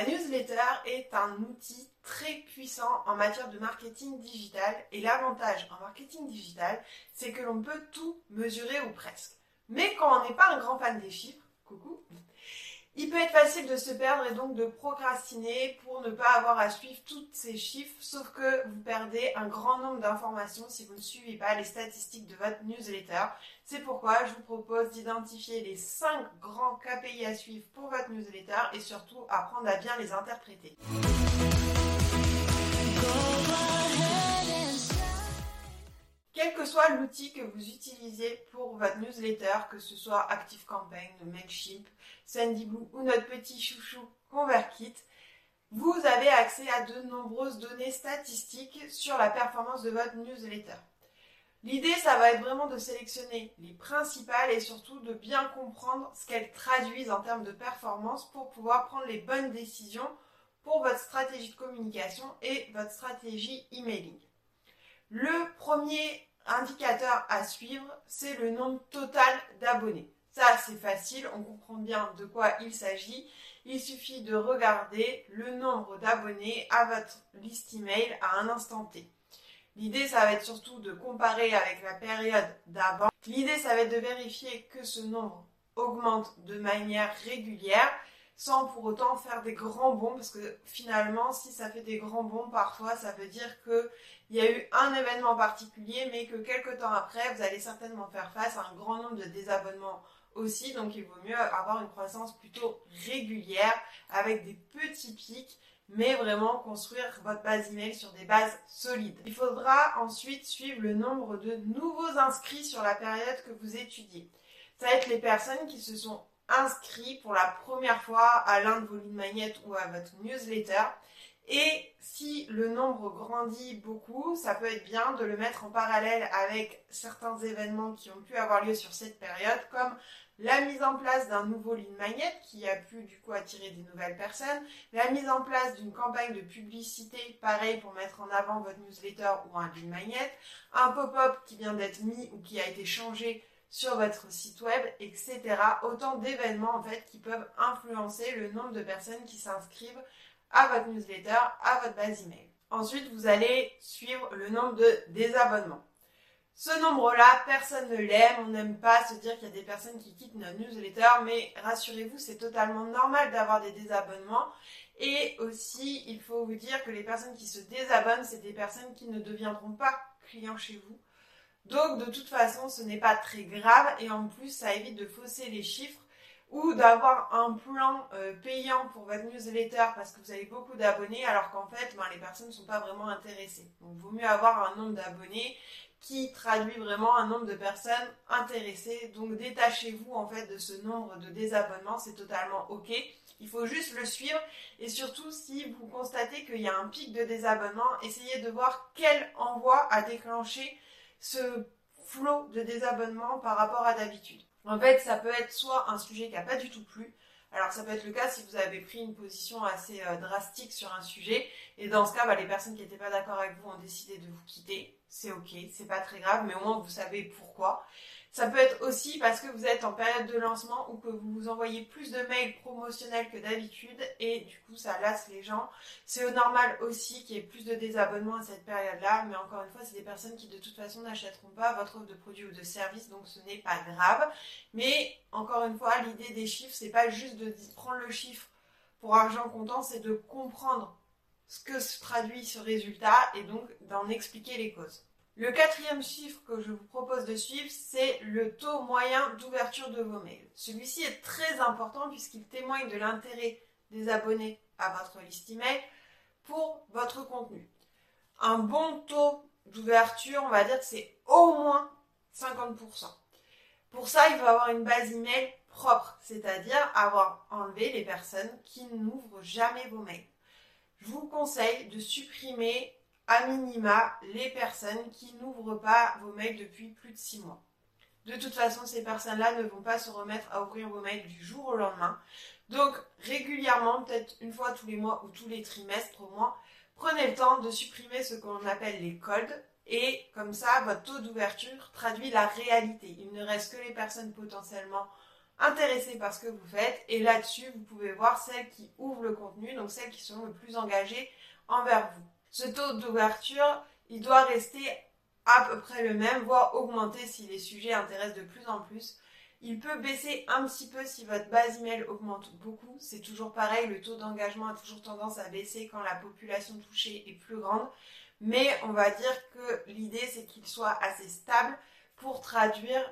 La newsletter est un outil très puissant en matière de marketing digital et l'avantage en marketing digital, c'est que l'on peut tout mesurer ou presque. Mais quand on n'est pas un grand fan des chiffres, coucou, il peut être facile de se perdre et donc de procrastiner pour ne pas avoir à suivre tous ces chiffres, sauf que vous perdez un grand nombre d'informations si vous ne suivez pas les statistiques de votre newsletter. C'est pourquoi je vous propose d'identifier les 5 grands KPI à suivre pour votre newsletter et surtout apprendre à bien les interpréter. Quel que soit l'outil que vous utilisez pour votre newsletter, que ce soit ActiveCampaign, Mailchimp, SendyBlue ou notre petit chouchou ConvertKit, vous avez accès à de nombreuses données statistiques sur la performance de votre newsletter. L'idée, ça va être vraiment de sélectionner les principales et surtout de bien comprendre ce qu'elles traduisent en termes de performance pour pouvoir prendre les bonnes décisions pour votre stratégie de communication et votre stratégie emailing. Le premier indicateur à suivre, c'est le nombre total d'abonnés. Ça, c'est facile, on comprend bien de quoi il s'agit. Il suffit de regarder le nombre d'abonnés à votre liste email à un instant T. L'idée, ça va être surtout de comparer avec la période d'avant. L'idée, ça va être de vérifier que ce nombre augmente de manière régulière sans pour autant faire des grands bons parce que finalement si ça fait des grands bons parfois ça veut dire que il y a eu un événement particulier mais que quelques temps après vous allez certainement faire face à un grand nombre de désabonnements aussi donc il vaut mieux avoir une croissance plutôt régulière avec des petits pics mais vraiment construire votre base email sur des bases solides. Il faudra ensuite suivre le nombre de nouveaux inscrits sur la période que vous étudiez. Ça va être les personnes qui se sont inscrit pour la première fois à l'un de vos lignes magnètes ou à votre newsletter. Et si le nombre grandit beaucoup, ça peut être bien de le mettre en parallèle avec certains événements qui ont pu avoir lieu sur cette période, comme la mise en place d'un nouveau ligne magnet qui a pu du coup attirer des nouvelles personnes, la mise en place d'une campagne de publicité, pareil pour mettre en avant votre newsletter ou un ligne magnet, un pop-up qui vient d'être mis ou qui a été changé sur votre site web, etc. Autant d'événements en fait qui peuvent influencer le nombre de personnes qui s'inscrivent à votre newsletter, à votre base email. Ensuite, vous allez suivre le nombre de désabonnements. Ce nombre-là, personne ne l'aime. On n'aime pas se dire qu'il y a des personnes qui quittent notre newsletter, mais rassurez-vous, c'est totalement normal d'avoir des désabonnements. Et aussi, il faut vous dire que les personnes qui se désabonnent, c'est des personnes qui ne deviendront pas clients chez vous donc de toute façon, ce n'est pas très grave et en plus, ça évite de fausser les chiffres ou d'avoir un plan euh, payant pour votre newsletter parce que vous avez beaucoup d'abonnés alors qu'en fait, ben, les personnes ne sont pas vraiment intéressées. Donc il vaut mieux avoir un nombre d'abonnés qui traduit vraiment un nombre de personnes intéressées. Donc détachez-vous en fait de ce nombre de désabonnements, c'est totalement ok. Il faut juste le suivre et surtout si vous constatez qu'il y a un pic de désabonnement, essayez de voir quel envoi a déclenché ce flot de désabonnement par rapport à d'habitude. En fait, ça peut être soit un sujet qui n'a pas du tout plu, alors ça peut être le cas si vous avez pris une position assez euh, drastique sur un sujet, et dans ce cas, bah, les personnes qui n'étaient pas d'accord avec vous ont décidé de vous quitter. C'est ok, c'est pas très grave, mais au moins vous savez pourquoi. Ça peut être aussi parce que vous êtes en période de lancement ou que vous vous envoyez plus de mails promotionnels que d'habitude et du coup ça lasse les gens. C'est normal aussi qu'il y ait plus de désabonnements à cette période-là, mais encore une fois, c'est des personnes qui de toute façon n'achèteront pas votre offre de produit ou de service, donc ce n'est pas grave. Mais encore une fois, l'idée des chiffres, c'est pas juste de prendre le chiffre pour argent comptant, c'est de comprendre ce que se traduit ce résultat et donc d'en expliquer les causes. Le quatrième chiffre que je vous propose de suivre, c'est le taux moyen d'ouverture de vos mails. Celui-ci est très important puisqu'il témoigne de l'intérêt des abonnés à votre liste email pour votre contenu. Un bon taux d'ouverture, on va dire que c'est au moins 50%. Pour ça, il faut avoir une base email propre, c'est-à-dire avoir enlevé les personnes qui n'ouvrent jamais vos mails. Je vous conseille de supprimer à minima les personnes qui n'ouvrent pas vos mails depuis plus de 6 mois. De toute façon, ces personnes-là ne vont pas se remettre à ouvrir vos mails du jour au lendemain. Donc, régulièrement, peut-être une fois tous les mois ou tous les trimestres au moins, prenez le temps de supprimer ce qu'on appelle les codes. Et comme ça, votre taux d'ouverture traduit la réalité. Il ne reste que les personnes potentiellement intéressées par ce que vous faites. Et là-dessus, vous pouvez voir celles qui ouvrent le contenu, donc celles qui sont le plus engagées envers vous. Ce taux d'ouverture, il doit rester à peu près le même, voire augmenter si les sujets intéressent de plus en plus. Il peut baisser un petit peu si votre base email augmente beaucoup. C'est toujours pareil, le taux d'engagement a toujours tendance à baisser quand la population touchée est plus grande. Mais on va dire que l'idée, c'est qu'il soit assez stable pour traduire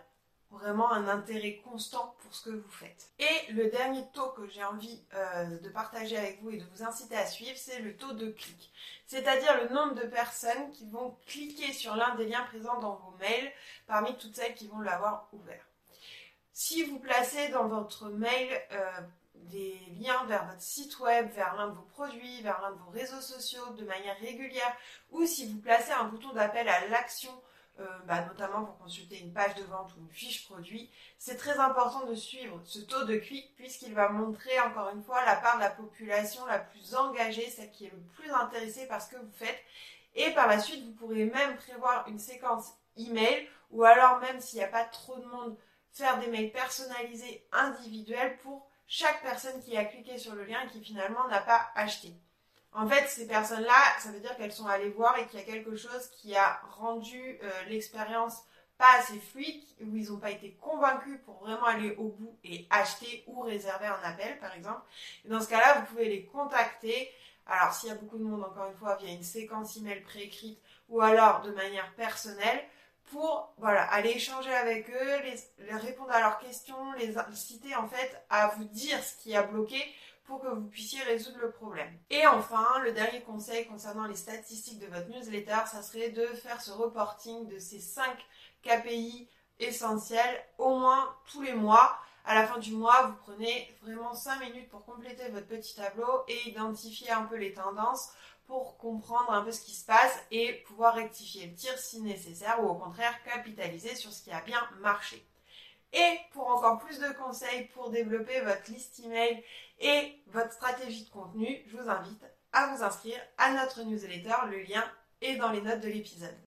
vraiment un intérêt constant pour ce que vous faites. Et le dernier taux que j'ai envie euh, de partager avec vous et de vous inciter à suivre, c'est le taux de clic. C'est-à-dire le nombre de personnes qui vont cliquer sur l'un des liens présents dans vos mails parmi toutes celles qui vont l'avoir ouvert. Si vous placez dans votre mail euh, des liens vers votre site web, vers l'un de vos produits, vers l'un de vos réseaux sociaux de manière régulière, ou si vous placez un bouton d'appel à l'action bah, notamment pour consulter une page de vente ou une fiche produit, c'est très important de suivre ce taux de clic puisqu'il va montrer encore une fois la part de la population la plus engagée, celle qui est le plus intéressée par ce que vous faites. Et par la suite, vous pourrez même prévoir une séquence email ou alors même s'il n'y a pas trop de monde, faire des mails personnalisés individuels pour chaque personne qui a cliqué sur le lien et qui finalement n'a pas acheté. En fait, ces personnes-là, ça veut dire qu'elles sont allées voir et qu'il y a quelque chose qui a rendu euh, l'expérience pas assez fluide, où ils n'ont pas été convaincus pour vraiment aller au bout et acheter ou réserver un appel, par exemple. Dans ce cas-là, vous pouvez les contacter. Alors, s'il y a beaucoup de monde, encore une fois, via une séquence email préécrite ou alors de manière personnelle, pour aller échanger avec eux, répondre à leurs questions, les inciter en fait à vous dire ce qui a bloqué pour que vous puissiez résoudre le problème. Et enfin, le dernier conseil concernant les statistiques de votre newsletter, ça serait de faire ce reporting de ces 5 KPI essentiels au moins tous les mois. À la fin du mois, vous prenez vraiment 5 minutes pour compléter votre petit tableau et identifier un peu les tendances pour comprendre un peu ce qui se passe et pouvoir rectifier le tir si nécessaire ou au contraire capitaliser sur ce qui a bien marché. Et pour encore plus de conseils pour développer votre liste email et votre stratégie de contenu, je vous invite à vous inscrire à notre newsletter. Le lien est dans les notes de l'épisode.